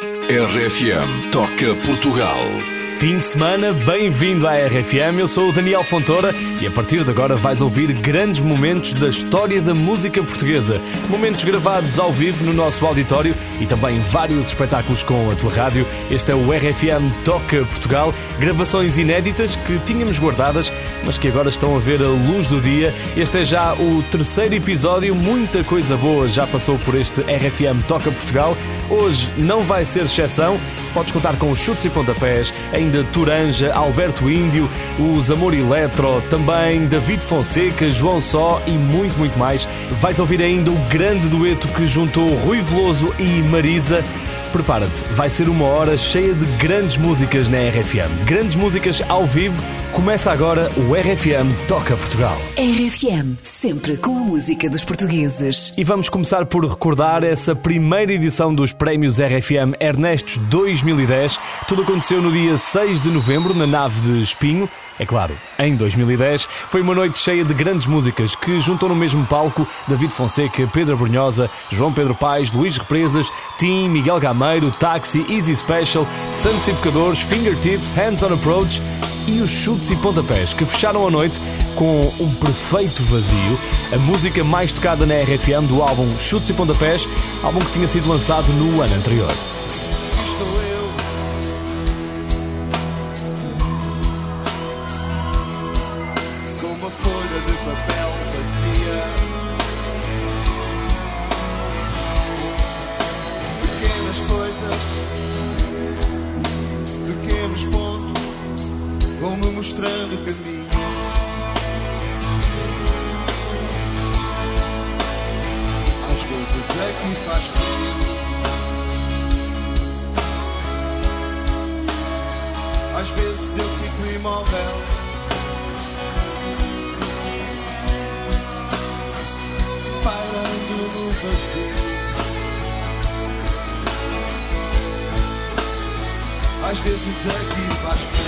RFM Toca Portugal. Fim de semana, bem-vindo à RFM. Eu sou o Daniel Fontoura e a partir de agora vais ouvir grandes momentos da história da música portuguesa. Momentos gravados ao vivo no nosso auditório e também vários espetáculos com a tua rádio. Este é o RFM Toca Portugal. Gravações inéditas que tínhamos guardadas, mas que agora estão a ver a luz do dia. Este é já o terceiro episódio. Muita coisa boa já passou por este RFM Toca Portugal. Hoje não vai ser exceção. Podes contar com os chutes e pontapés em ainda Turanja, Alberto Índio, os Amor Eletro, também David Fonseca, João Só e muito, muito mais. Vais ouvir ainda o grande dueto que juntou Rui Veloso e Marisa. Prepara-te, vai ser uma hora cheia de grandes músicas na RFM. Grandes músicas ao vivo. Começa agora o RFM Toca Portugal. RFM, sempre com a música dos portugueses. E vamos começar por recordar essa primeira edição dos Prémios RFM Ernestos 2010. Tudo aconteceu no dia 6 de novembro, na nave de Espinho. É claro, em 2010 foi uma noite cheia de grandes músicas que juntou no mesmo palco David Fonseca, Pedro Brunhosa, João Pedro Paes, Luís Represas, Tim, Miguel Gameiro, Taxi, Easy Special, Santos e Fingertips, Hands on Approach e os chutes e pontapés que fecharam a noite com um perfeito vazio, a música mais tocada na RFM do álbum Chutes e Pontapés, álbum que tinha sido lançado no ano anterior. uma folha de papel vazia. Pequenas coisas, pequenos pontos vão me mostrando o caminho. Às vezes é aqui faz frio. Às vezes eu fico imóvel. fazer. Às vezes é aqui faz frio.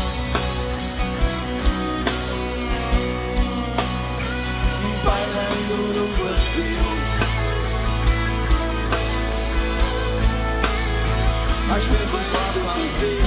vazio.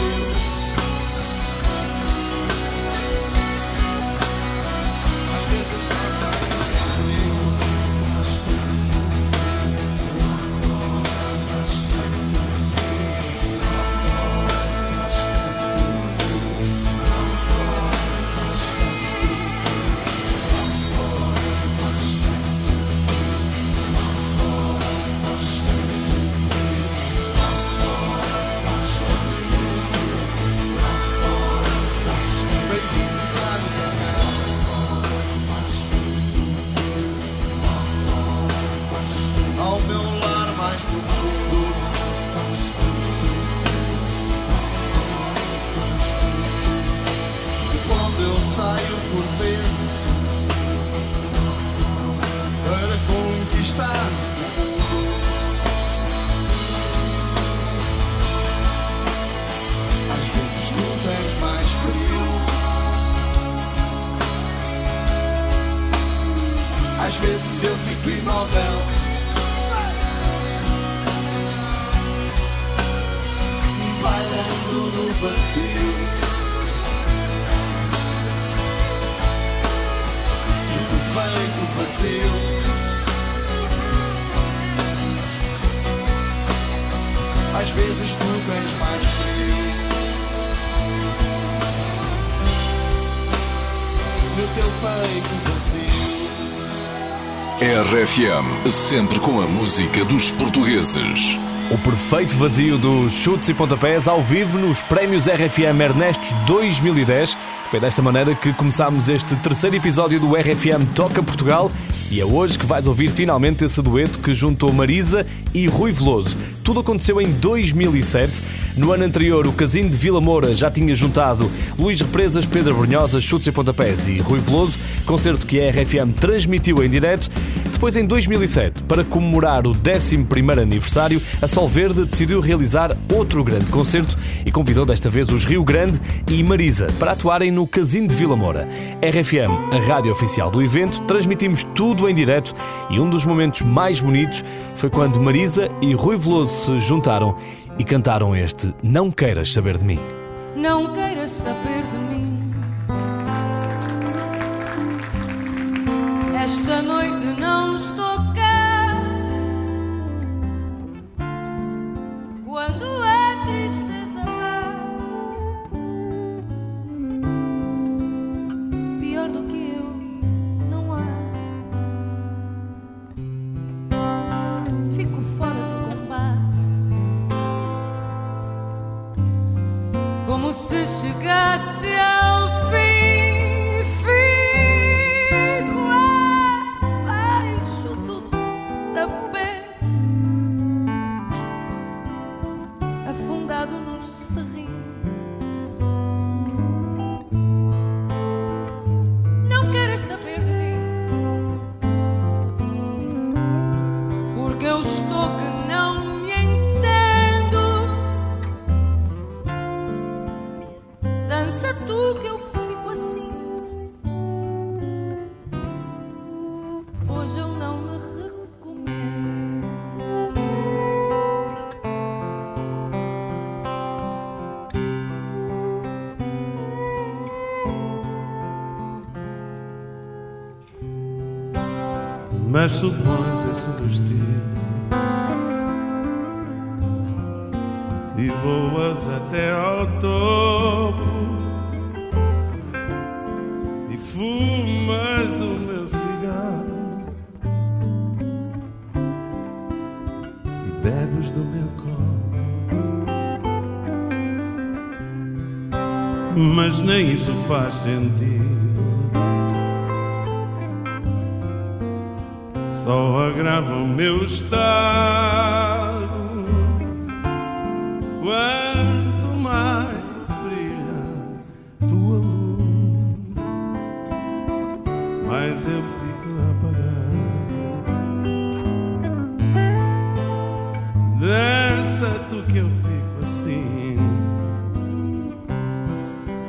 RFM, sempre com a música dos portugueses. O perfeito vazio dos chutes e pontapés ao vivo nos Prémios RFM Ernestos 2010. Foi desta maneira que começámos este terceiro episódio do RFM Toca Portugal e é hoje que vais ouvir finalmente esse dueto que juntou Marisa e Rui Veloso. Tudo aconteceu em 2007. No ano anterior, o Casino de Vila Moura já tinha juntado Luís Represas, Pedro Brunhosa, Chutes e Pontapés e Rui Veloso, concerto que a RFM transmitiu em direto. Depois, em 2007, para comemorar o 11º aniversário, a Sol Verde decidiu realizar outro grande concerto e convidou desta vez os Rio Grande e Marisa para atuarem no Casino de Vila Moura. RFM, a rádio oficial do evento, transmitimos tudo em direto e um dos momentos mais bonitos foi quando Marisa e Rui Veloso se juntaram e cantaram este Não Queiras Saber de Mim. Não queiras saber de mim. Esta noite não estou cá. Quando Mas supões esse vestido e voas até ao topo e fumas do meu cigarro e bebes do meu copo. Mas nem isso faz sentido. O meu estado. Quanto mais brilha tua luz, mais eu fico apagado. Dança tu que eu fico assim.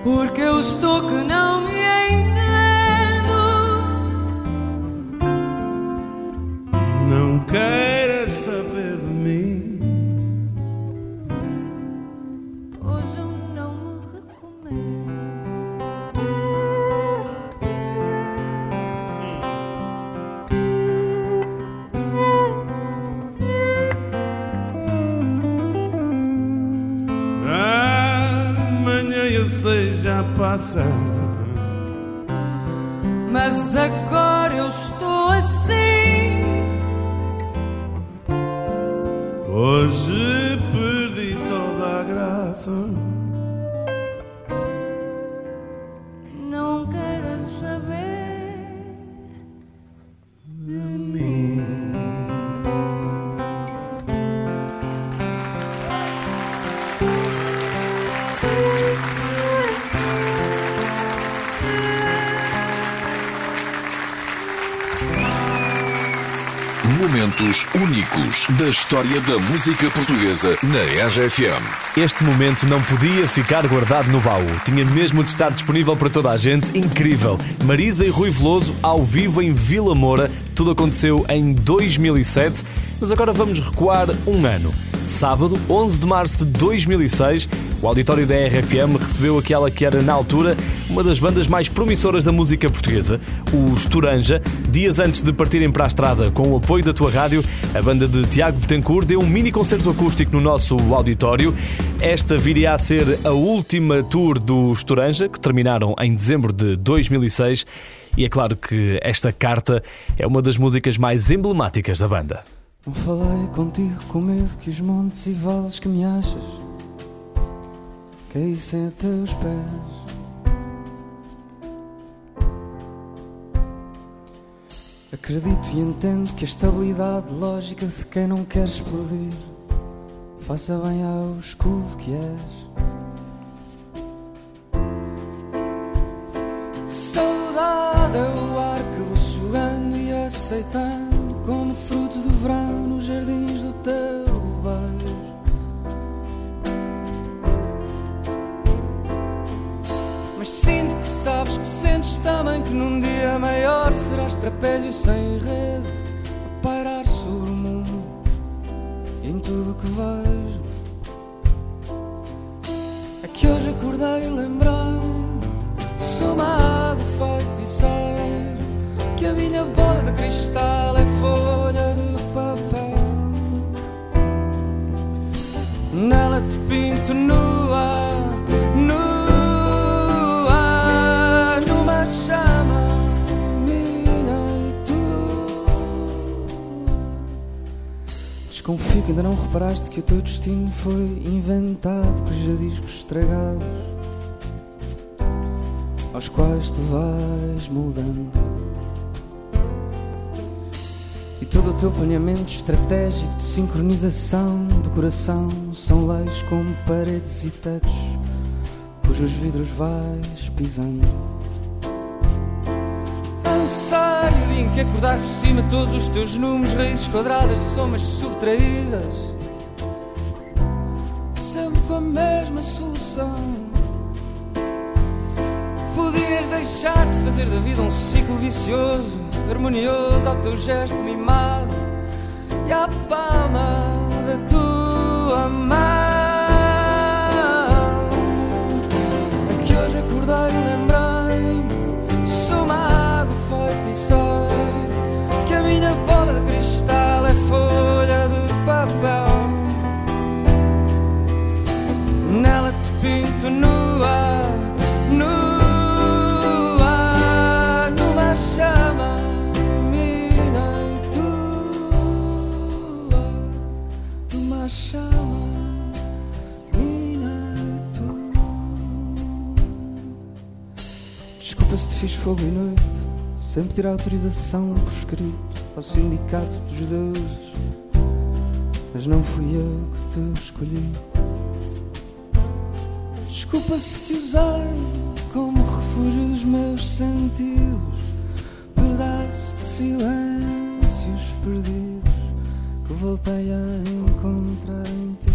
Porque eu estou que Da história da música portuguesa na RFM. Este momento não podia ficar guardado no baú. Tinha mesmo de estar disponível para toda a gente. Incrível! Marisa e Rui Veloso ao vivo em Vila Moura. Tudo aconteceu em 2007, mas agora vamos recuar um ano. Sábado, 11 de março de 2006, o auditório da RFM recebeu aquela que era, na altura, uma das bandas mais promissoras da música portuguesa, os Turanja. Dias antes de partirem para a estrada com o apoio da tua rádio, a banda de Tiago Betancourt deu um mini concerto acústico no nosso auditório. Esta viria a ser a última tour dos Turanja, que terminaram em dezembro de 2006. E é claro que esta carta é uma das músicas mais emblemáticas da banda. Não falei contigo com medo que os montes e vales que me achas caíssem a teus pés. Acredito e entendo que a estabilidade lógica de quem não quer explodir faça bem ao escudo que és. Saudade é o ar que vou sugando e aceitando como fruto do verão nos jardins do teu Mas sinto que sabes que sentes também que num dia maior serás trapézio sem rede a pairar sobre o mundo em tudo o que vejo. É que hoje acordei lembrei sou uma água feiticeira que a minha bola de cristal é folha de papel. Nela te pinto nua, Desconfio que ainda não reparaste que o teu destino foi inventado por jadiscos estragados aos quais te vais moldando. E todo o teu planeamento estratégico de sincronização do coração são leis como paredes e tetos, cujos vidros vais pisando. Anseio o acordares por cima todos os teus números, raízes quadradas, somas subtraídas, sempre com a mesma solução. Podias deixar de fazer da vida um ciclo vicioso, harmonioso ao teu gesto mimado e à palma da tua mão. É que hoje acordei fogo e noite, sem pedir autorização por escrito ao sindicato dos deuses, mas não fui eu que te escolhi. Desculpa se te usei como refúgio dos meus sentidos, pedaços de silêncios perdidos que voltei a encontrar em ti.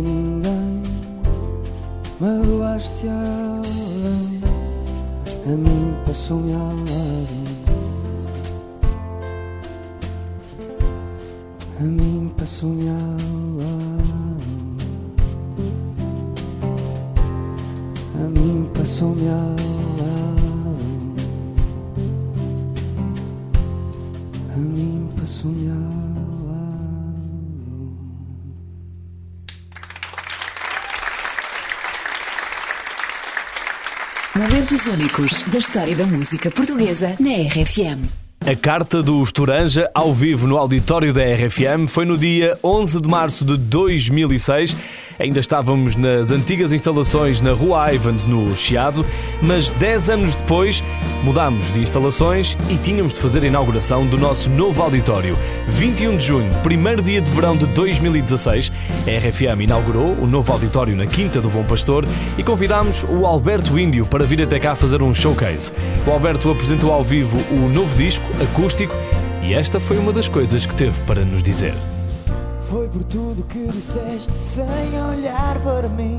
Não Momentos únicos da história da música portuguesa na RFM. A carta do Estoranja, ao vivo no auditório da RFM, foi no dia 11 de março de 2006. Ainda estávamos nas antigas instalações na Rua Ivans, no Chiado, mas 10 anos depois mudámos de instalações e tínhamos de fazer a inauguração do nosso novo auditório. 21 de junho, primeiro dia de verão de 2016, a RFM inaugurou o novo auditório na Quinta do Bom Pastor e convidámos o Alberto Índio para vir até cá fazer um showcase. O Alberto apresentou ao vivo o novo disco, acústico, e esta foi uma das coisas que teve para nos dizer. Foi por tudo que disseste sem olhar para mim.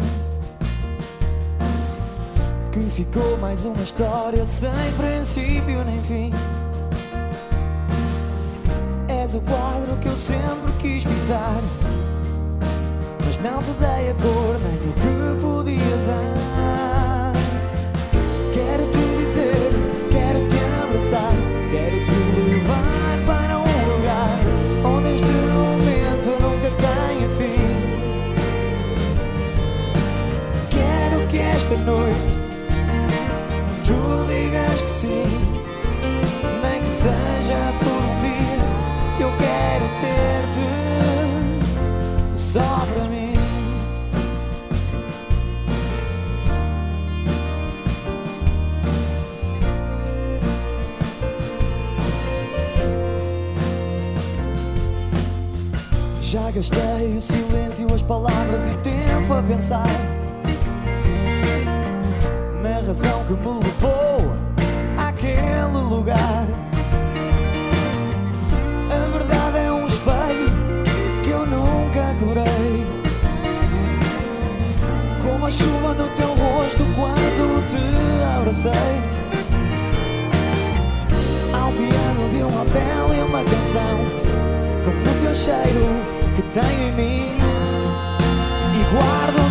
Que ficou mais uma história sem princípio nem fim. És o quadro que eu sempre quis pintar. Mas não te dei a cor nem o que podia dar esta noite. Tu digas que sim Nem que seja por um dia Eu quero ter-te Só para mim. Já gastei o silêncio, as palavras e o tempo a pensar razão que me levou àquele lugar. A verdade é um espelho que eu nunca curei. Como a chuva no teu rosto quando te abracei. Há um piano de um hotel e uma canção como o teu cheiro que tenho em mim. E guardo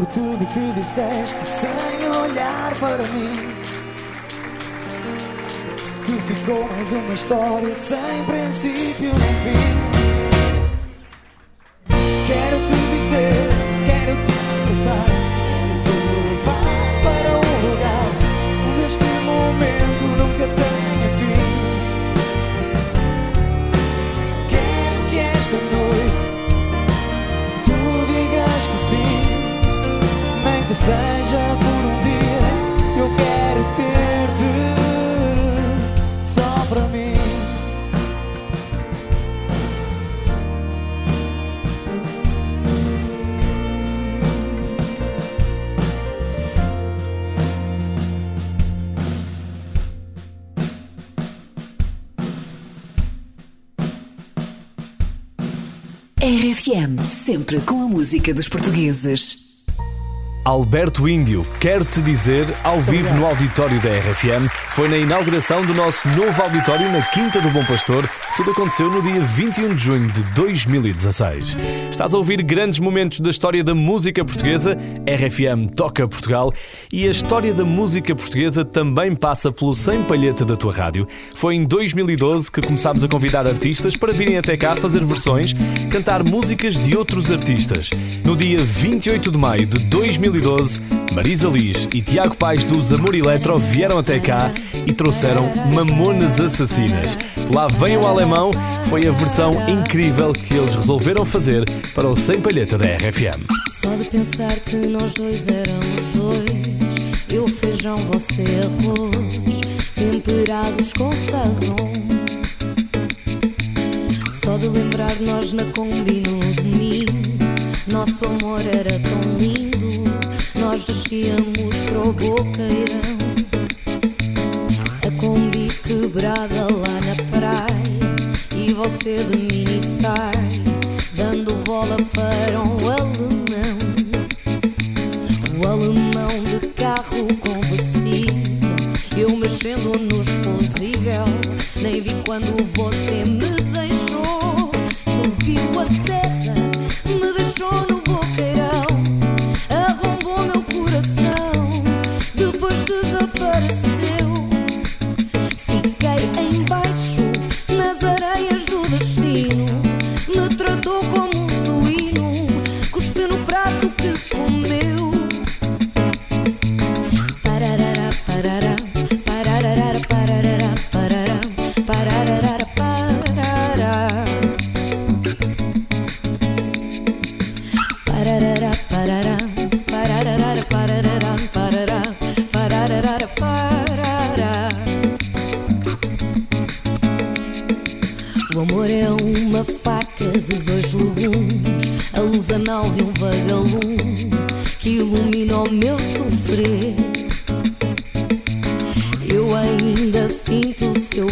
por tudo que disseste sem olhar para mim que ficou mais uma história sem princípio nem fim. Quero te dizer, quero te abraçar, RFM, sempre com a música dos portugueses. Alberto Índio, quero-te dizer, ao vivo no auditório da RFM, foi na inauguração do nosso novo auditório na Quinta do Bom Pastor. Tudo aconteceu no dia 21 de junho de 2016. Estás a ouvir grandes momentos da história da música portuguesa. RFM toca Portugal e a história da música portuguesa também passa pelo Sem Palheta da tua rádio. Foi em 2012 que começámos a convidar artistas para virem até cá fazer versões, cantar músicas de outros artistas. No dia 28 de maio de 2012, Marisa Liz e Tiago Pais dos Amor Eletro vieram até cá e trouxeram Mamonas Assassinas. Lá vem o alemão, foi a versão incrível que eles resolveram fazer para o Sem Palheta da RFM. Só de pensar que nós dois éramos dois Eu feijão, você arroz Temperados com sazon Só de lembrar nós na Kombi no domingo Nosso amor era tão lindo nós descíamos para o boqueirão. Quebrada lá na praia e você de mini sai, dando bola para um alemão. O alemão de carro conversível, eu mexendo nos fusível, nem vi quando você me deixou. Subiu a serra,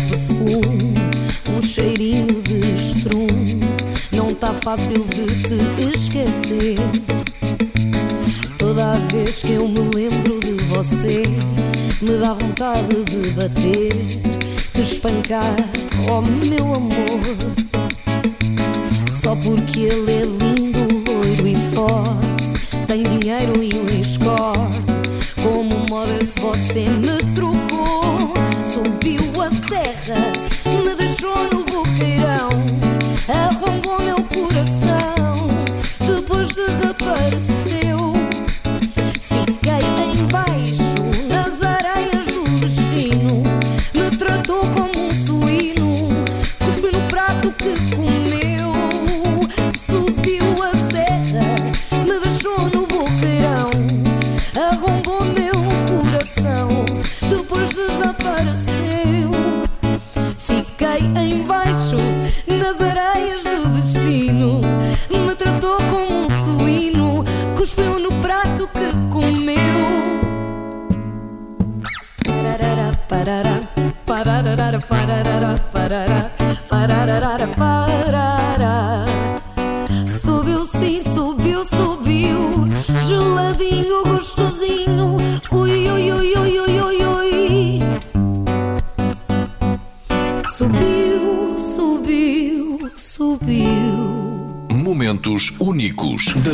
perfume, um cheirinho de estrume. Não tá fácil de te esquecer. Toda vez que eu me lembro de você, me dá vontade de bater, de espancar, oh meu amor. Só porque ele é lindo, loiro e forte, tem dinheiro e um escorte. Como moda se você me trocou, me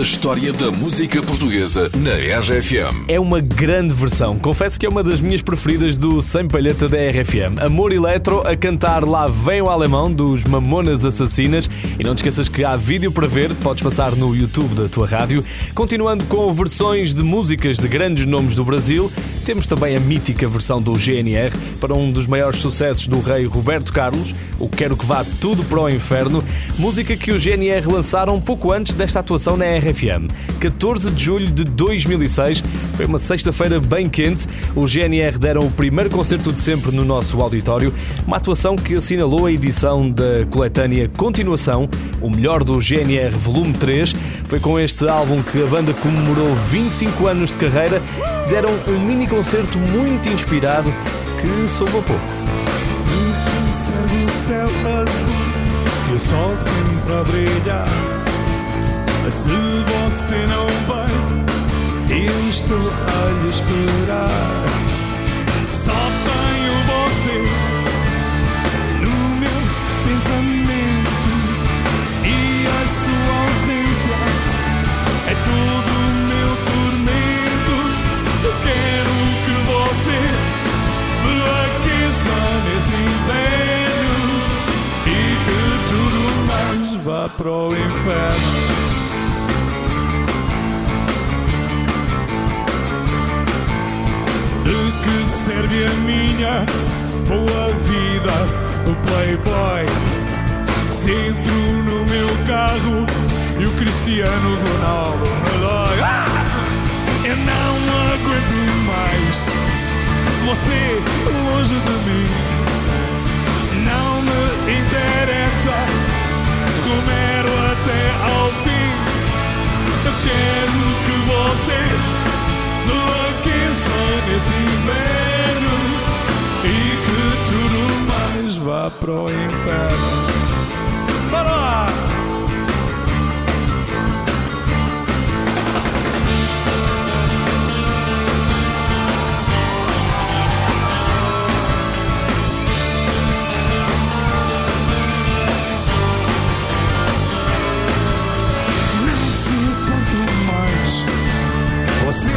história da música portuguesa na RFM. É uma grande versão. Confesso que é uma das minhas preferidas do Sem Palheta da RFM. Amor Eletro a cantar Lá Vem o Alemão dos Mamonas Assassinas. E não te esqueças que há vídeo para ver, podes passar no YouTube da tua rádio. Continuando com versões de músicas de grandes nomes do Brasil, temos também a mítica versão do GNR para um dos maiores sucessos do rei Roberto Carlos, o Quero que Vá Tudo para o Inferno, música que o GNR lançaram pouco antes desta atuação na RFM. 14 de julho de 2006, foi uma sexta-feira bem quente, o GNR deram o primeiro concerto de sempre no nosso auditório, uma atuação que assinalou a edição da coletânea Continuação, o melhor do GNR Volume 3. Foi com este álbum que a banda comemorou 25 anos de carreira, deram um mini concerto muito inspirado que soube a pouco. O céu azul e o sol sempre a brilhar. Se você não vem, eu estou a lhe esperar. Só tenho você no meu pensamento e a sua ausência é todo o meu tormento. Eu quero que você me aqueça nesse inverno e que tudo mais vá para o inferno. Serve a minha boa vida, o Playboy? Se entro no meu carro e o Cristiano Ronaldo me dói. Ah! Eu não aguento mais você longe de mim. Não me interessa, Romero até ao fim. Eu quero que você vá para o inferno. Bora lá! Não suporto mais você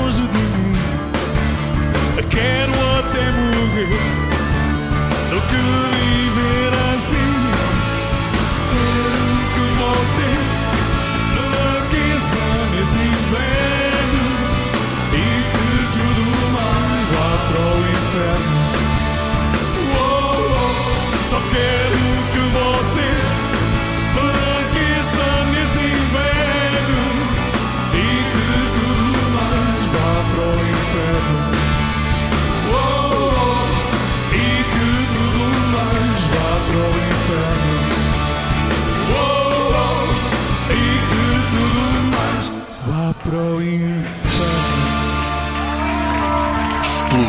longe de mim. Quero até morrer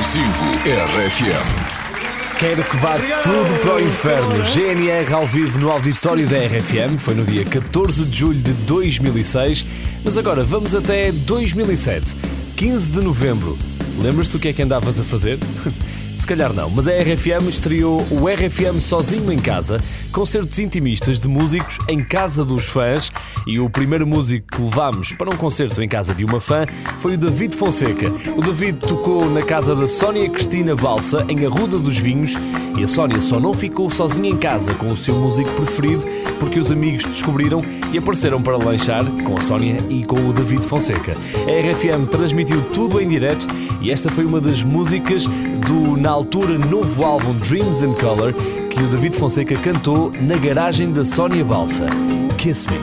Explosivo RFM. Quero que vá tudo para o inferno. GNR ao vivo no auditório da RFM. Foi no dia 14 de julho de 2006. Mas agora vamos até 2007. 15 de novembro. Lembras-te o que é que andavas a fazer? Se calhar não, mas a RFM estreou o RFM Sozinho em Casa, concertos intimistas de músicos em casa dos fãs. E o primeiro músico que levámos para um concerto em casa de uma fã foi o David Fonseca. O David tocou na casa da Sónia Cristina Balsa, em Arruda dos Vinhos, e a Sónia só não ficou sozinha em casa com o seu músico preferido porque os amigos descobriram e apareceram para lanchar com a Sónia e com o David Fonseca. A RFM transmitiu tudo em direto e esta foi uma das músicas do, na altura, novo álbum Dreams and Color que o David Fonseca cantou na garagem da Sónia Balsa. Kiss Me.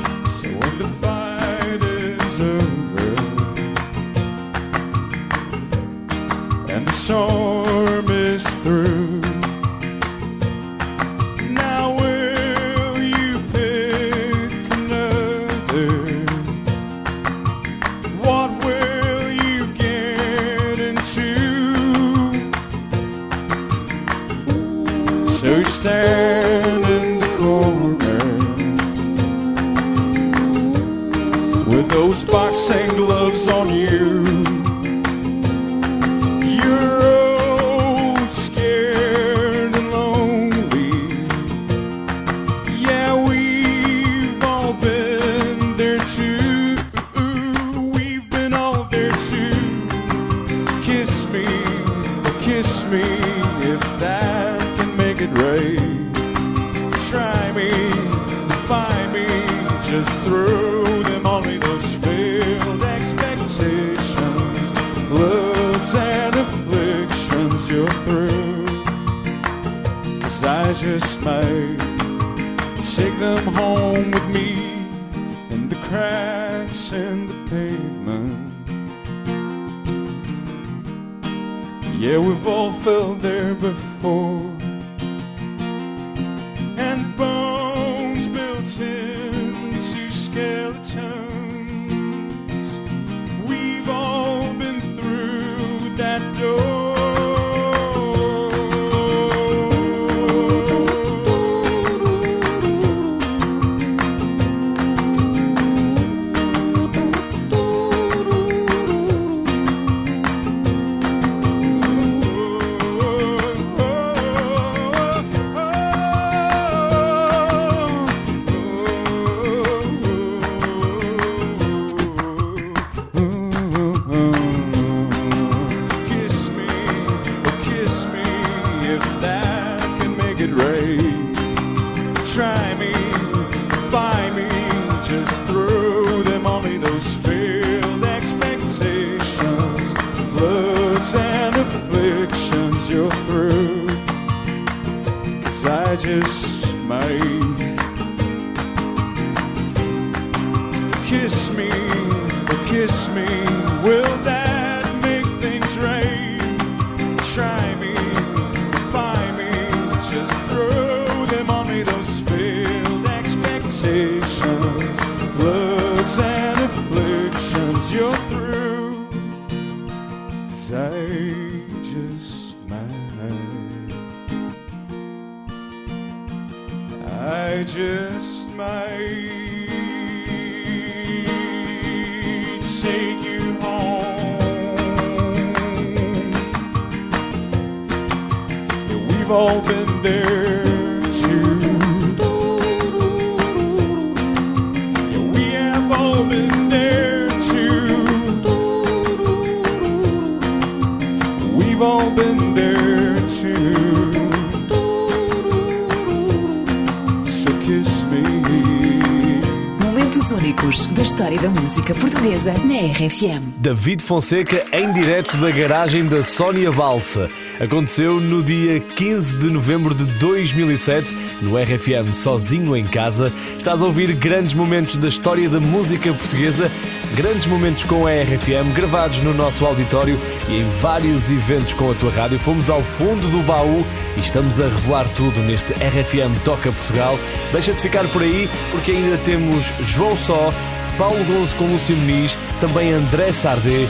David Fonseca em direto da garagem da Sónia Balsa. Aconteceu no dia 15 de novembro de 2007, no RFM Sozinho em Casa. Estás a ouvir grandes momentos da história da música portuguesa, grandes momentos com a RFM, gravados no nosso auditório e em vários eventos com a tua rádio. Fomos ao fundo do baú e estamos a revelar tudo neste RFM Toca Portugal. Deixa-te ficar por aí, porque ainda temos João Só, Paulo Gonzo com Lúcio Muniz, também André Sardé.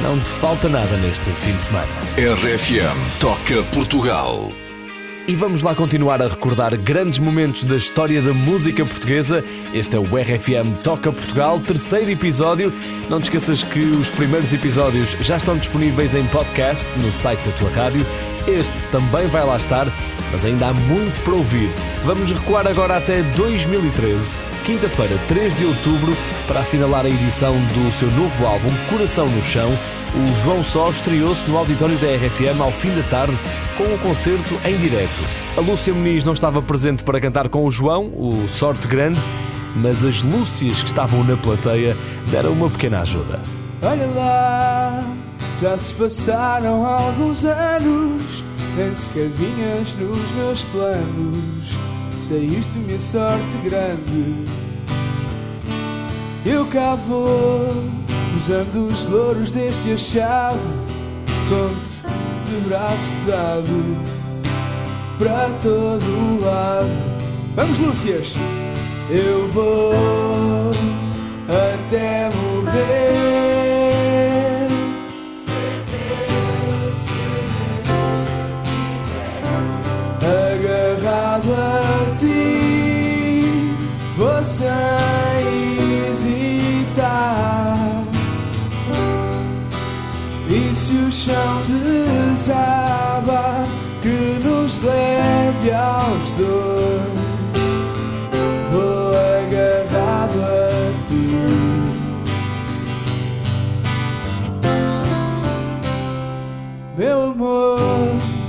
Não te falta nada neste fim de semana. RFM Toca Portugal. E vamos lá continuar a recordar grandes momentos da história da música portuguesa. Este é o RFM Toca Portugal, terceiro episódio. Não te esqueças que os primeiros episódios já estão disponíveis em podcast no site da tua rádio. Este também vai lá estar, mas ainda há muito para ouvir. Vamos recuar agora até 2013, quinta-feira, 3 de outubro, para assinalar a edição do seu novo álbum Coração no Chão. O João Só estreou-se no auditório da RFM ao fim da tarde com um concerto em direto. A Lúcia Muniz não estava presente para cantar com o João, o Sorte Grande, mas as Lúcias que estavam na plateia deram uma pequena ajuda. Olha lá, já se passaram alguns anos, nem sequer vinhas nos meus planos. Saíste-me a sorte grande. Eu cá vou, usando os louros deste achado, conto de braço dado para todo lado. Vamos, Lúcias! Eu vou até morrer. Agarrado a ti, vou Se o chão desaba, que nos leve aos dois. Vou agarrado a ti. Meu amor,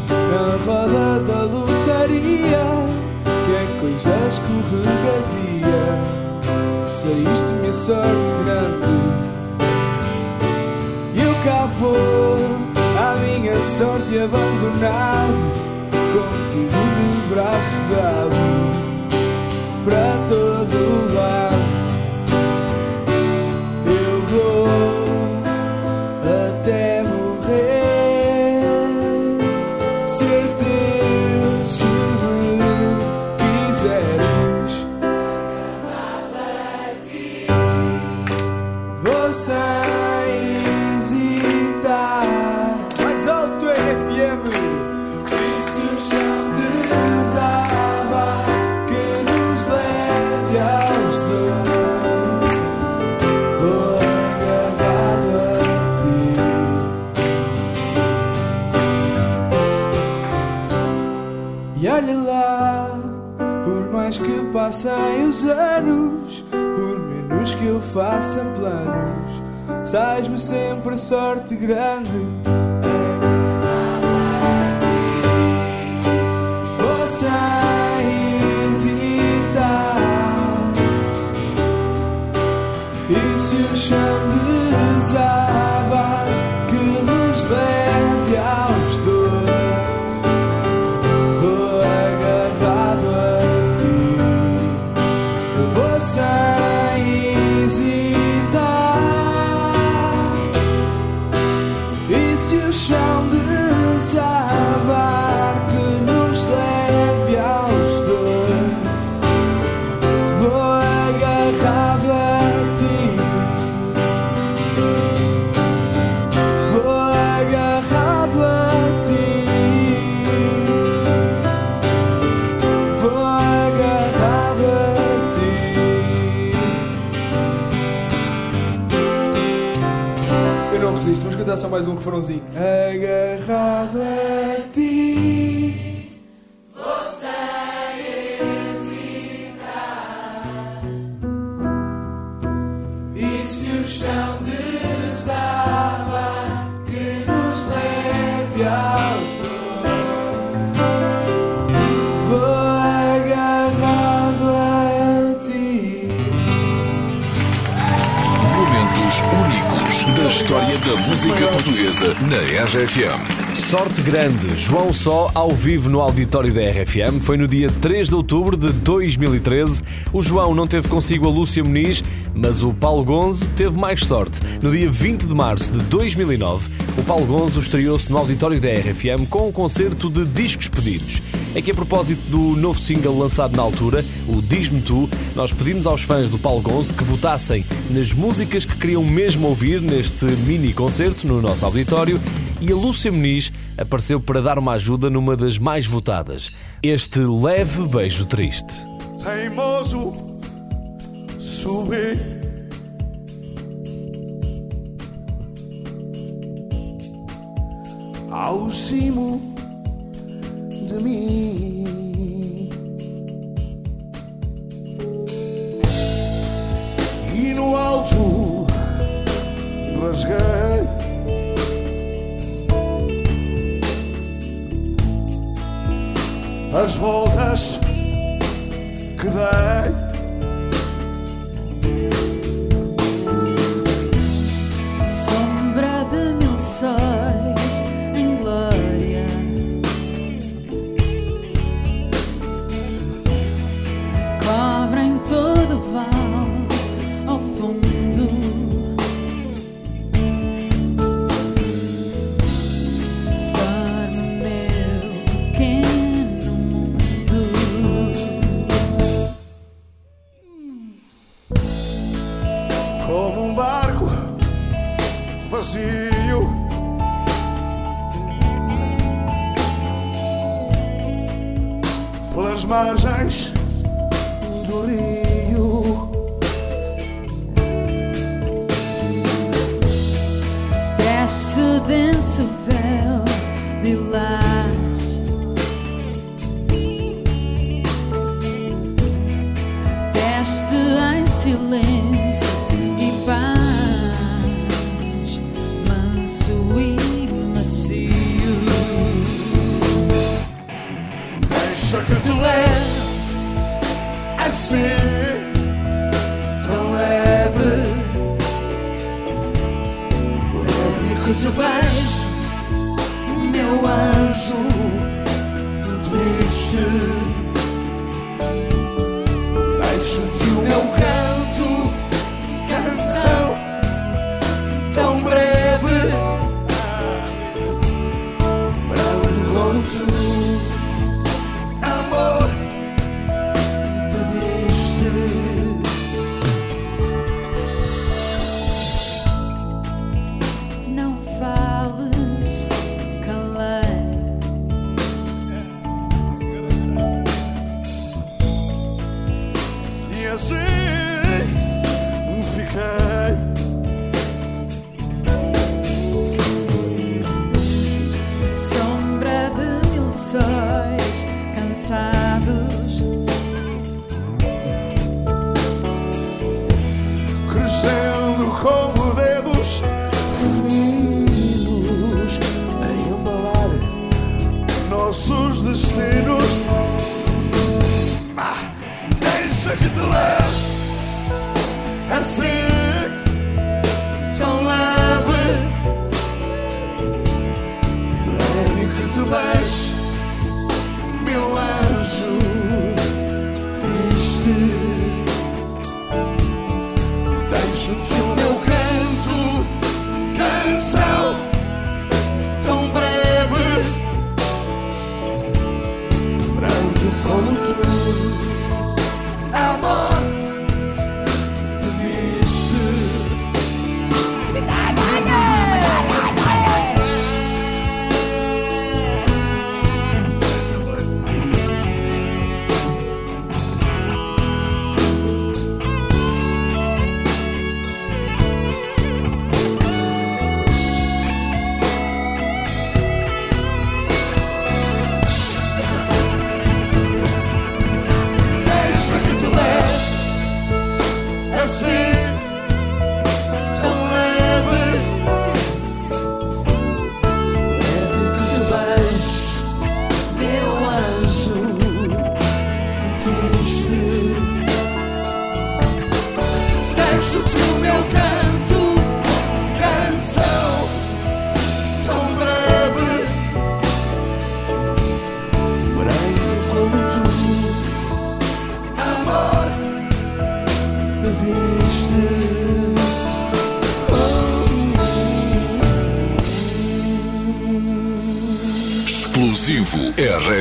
na roda da lotaria, que é coisa escorregadia, saíste-me a sorte grande. Vou, à minha sorte abandonado, contigo de braço dado passem os anos, por menos que eu faça planos, sais-me sempre sorte grande. RFM. Sorte grande, João Só ao vivo no auditório da RFM. Foi no dia 3 de outubro de 2013. O João não teve consigo a Lúcia Muniz, mas o Paulo Gonzo teve mais sorte. No dia 20 de março de 2009, o Paulo Gonzo estreou-se no auditório da RFM com um concerto de discos pedidos. É que a propósito do novo single lançado na altura, o Diz-me Tu, nós pedimos aos fãs do Paulo Gonzo que votassem nas músicas que queriam mesmo ouvir neste mini concerto no nosso auditório e a Lúcia Muniz apareceu para dar uma ajuda numa das mais votadas. Este leve beijo triste. teimoso subir. Ao cimo de mim e no alto rasguei as voltas que dei. Pelas margens do rio, Desce denso véu lilás Desce em silêncio deixa que te leve assim, tão leve, leve que te vejo, meu anjo triste. Deixo-te o meu canto, crescendo como dedos finos a embalar nossos destinos. Ah, deixa que te leve assim, tão leve, leve que te vejo, Deixo-te o meu canto, canção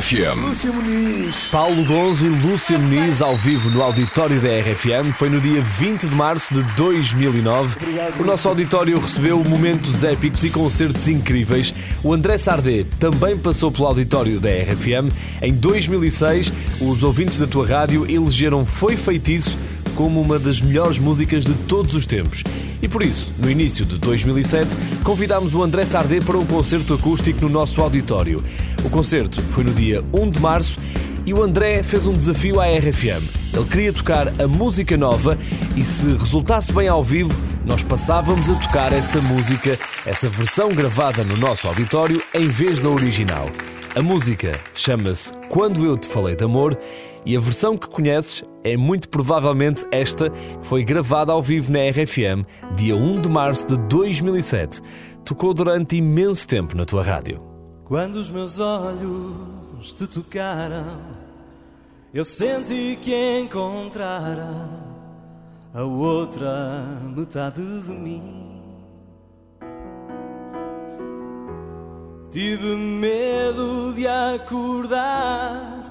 RFM. Lúcia Muniz. Paulo Gonzo e Lúcia Muniz ao vivo no auditório da RFM. Foi no dia 20 de março de 2009. O nosso auditório recebeu momentos épicos e concertos incríveis. O André Sardé também passou pelo auditório da RFM. Em 2006, os ouvintes da tua rádio elegeram Foi Feitiço como uma das melhores músicas de todos os tempos. E por isso, no início de 2007, convidámos o André Sardé para um concerto acústico no nosso auditório. O concerto foi no dia 1 de março e o André fez um desafio à RFM. Ele queria tocar a música nova e, se resultasse bem ao vivo, nós passávamos a tocar essa música, essa versão gravada no nosso auditório, em vez da original. A música chama-se Quando Eu Te Falei de Amor e a versão que conheces é muito provavelmente esta que foi gravada ao vivo na RFM, dia 1 de março de 2007. Tocou durante imenso tempo na tua rádio. Quando os meus olhos te tocaram, eu senti que encontrara a outra metade de mim. Tive medo de acordar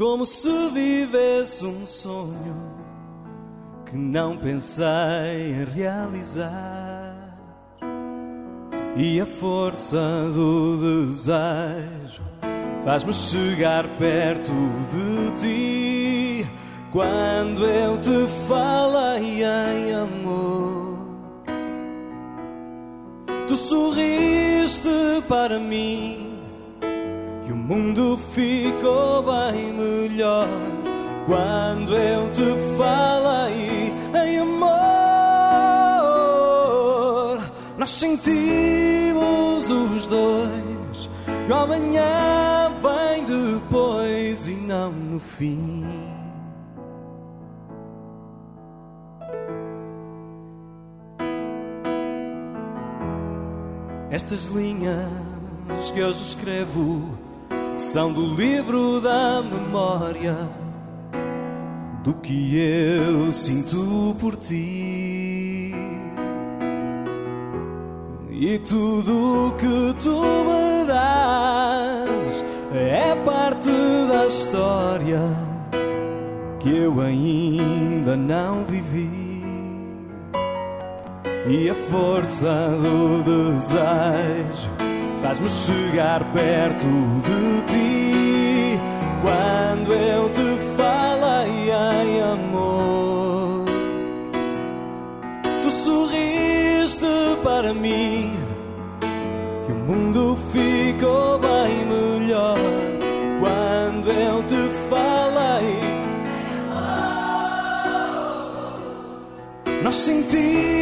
como se vivesse um sonho que não pensei em realizar. E a força do desejo faz-me chegar perto de ti quando eu te falei em amor. Tu sorriste para mim mundo ficou bem melhor quando eu te falei em amor. Nós sentimos os dois o amanhã vem depois e não no fim. Estas linhas que hoje escrevo são do livro da memória do que eu sinto por ti. E tudo que tu me dás é parte da história que eu ainda não vivi. E a força do desejo faz-me chegar perto de ti quando eu te falei em amor. Tu sorriste para mim e o mundo ficou bem melhor quando eu te falei. Nós sentimos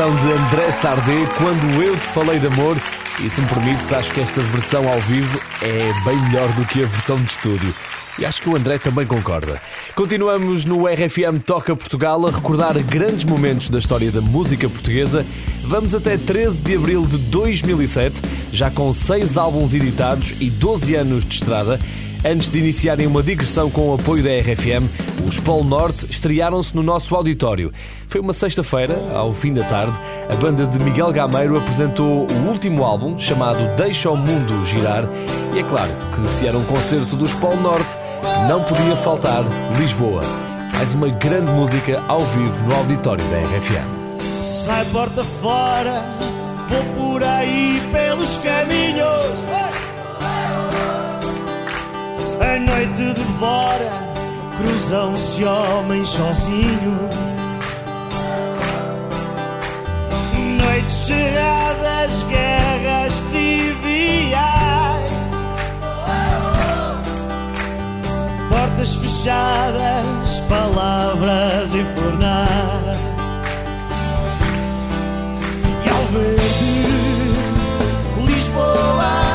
versão de André Sardé, Quando Eu Te Falei de Amor. E se me permites, acho que esta versão ao vivo é bem melhor do que a versão de estúdio. E acho que o André também concorda. Continuamos no RFM Toca Portugal a recordar grandes momentos da história da música portuguesa. Vamos até 13 de abril de 2007, já com 6 álbuns editados e 12 anos de estrada. Antes de iniciarem uma digressão com o apoio da RFM, os Polo Norte estrearam-se no nosso auditório. Foi uma sexta-feira, ao fim da tarde, a banda de Miguel Gameiro apresentou o último álbum, chamado Deixa o Mundo Girar, e é claro que se era um concerto dos Polo Norte, não podia faltar Lisboa. Mais uma grande música ao vivo no auditório da RFM. Sai porta fora, vou por aí pelos caminhos. A noite devora, cruzam-se homens sozinhos. Noites cerradas, guerras triviais. Portas fechadas, palavras infernais. E ao Lisboa, Lisboa,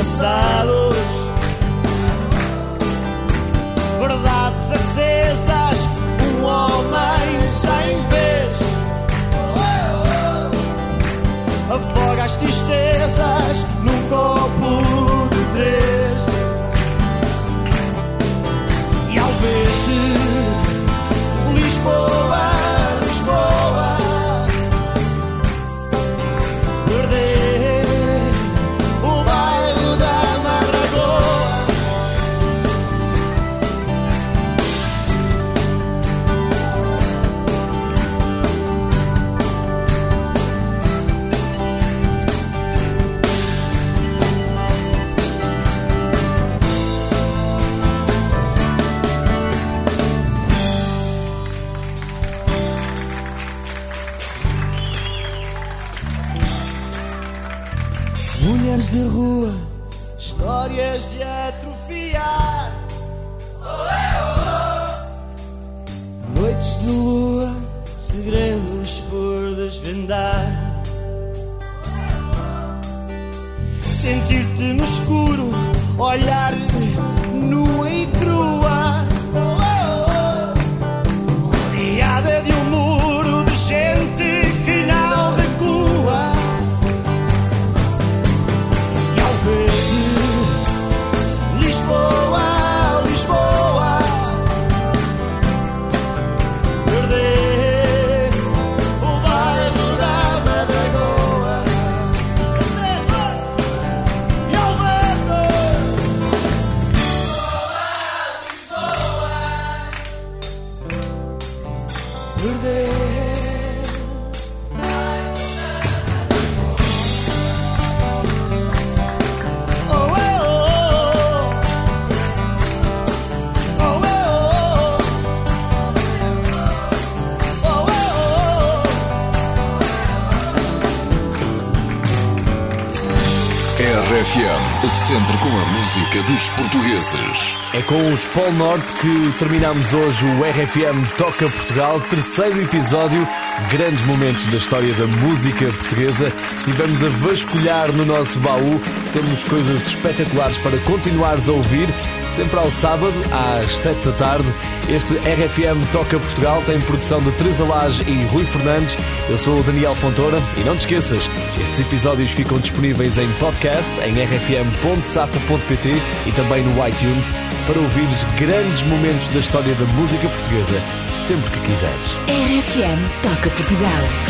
passados. Verdades acesas, um homem sem vez. Afoga as tristezas num copo de três. Dos portugueses. É com os Polo Norte que terminamos hoje o RFM Toca Portugal, terceiro episódio, grandes momentos da história da música portuguesa. Estivemos a vasculhar no nosso baú, temos coisas espetaculares para continuares a ouvir, sempre ao sábado, às sete da tarde. Este RFM Toca Portugal tem produção de Teresa Lage e Rui Fernandes. Eu sou o Daniel Fontoura e não te esqueças, estes episódios ficam disponíveis em podcast em rfm.sapo.pt e também no iTunes para ouvires grandes momentos da história da música portuguesa sempre que quiseres. RFM Toca Portugal.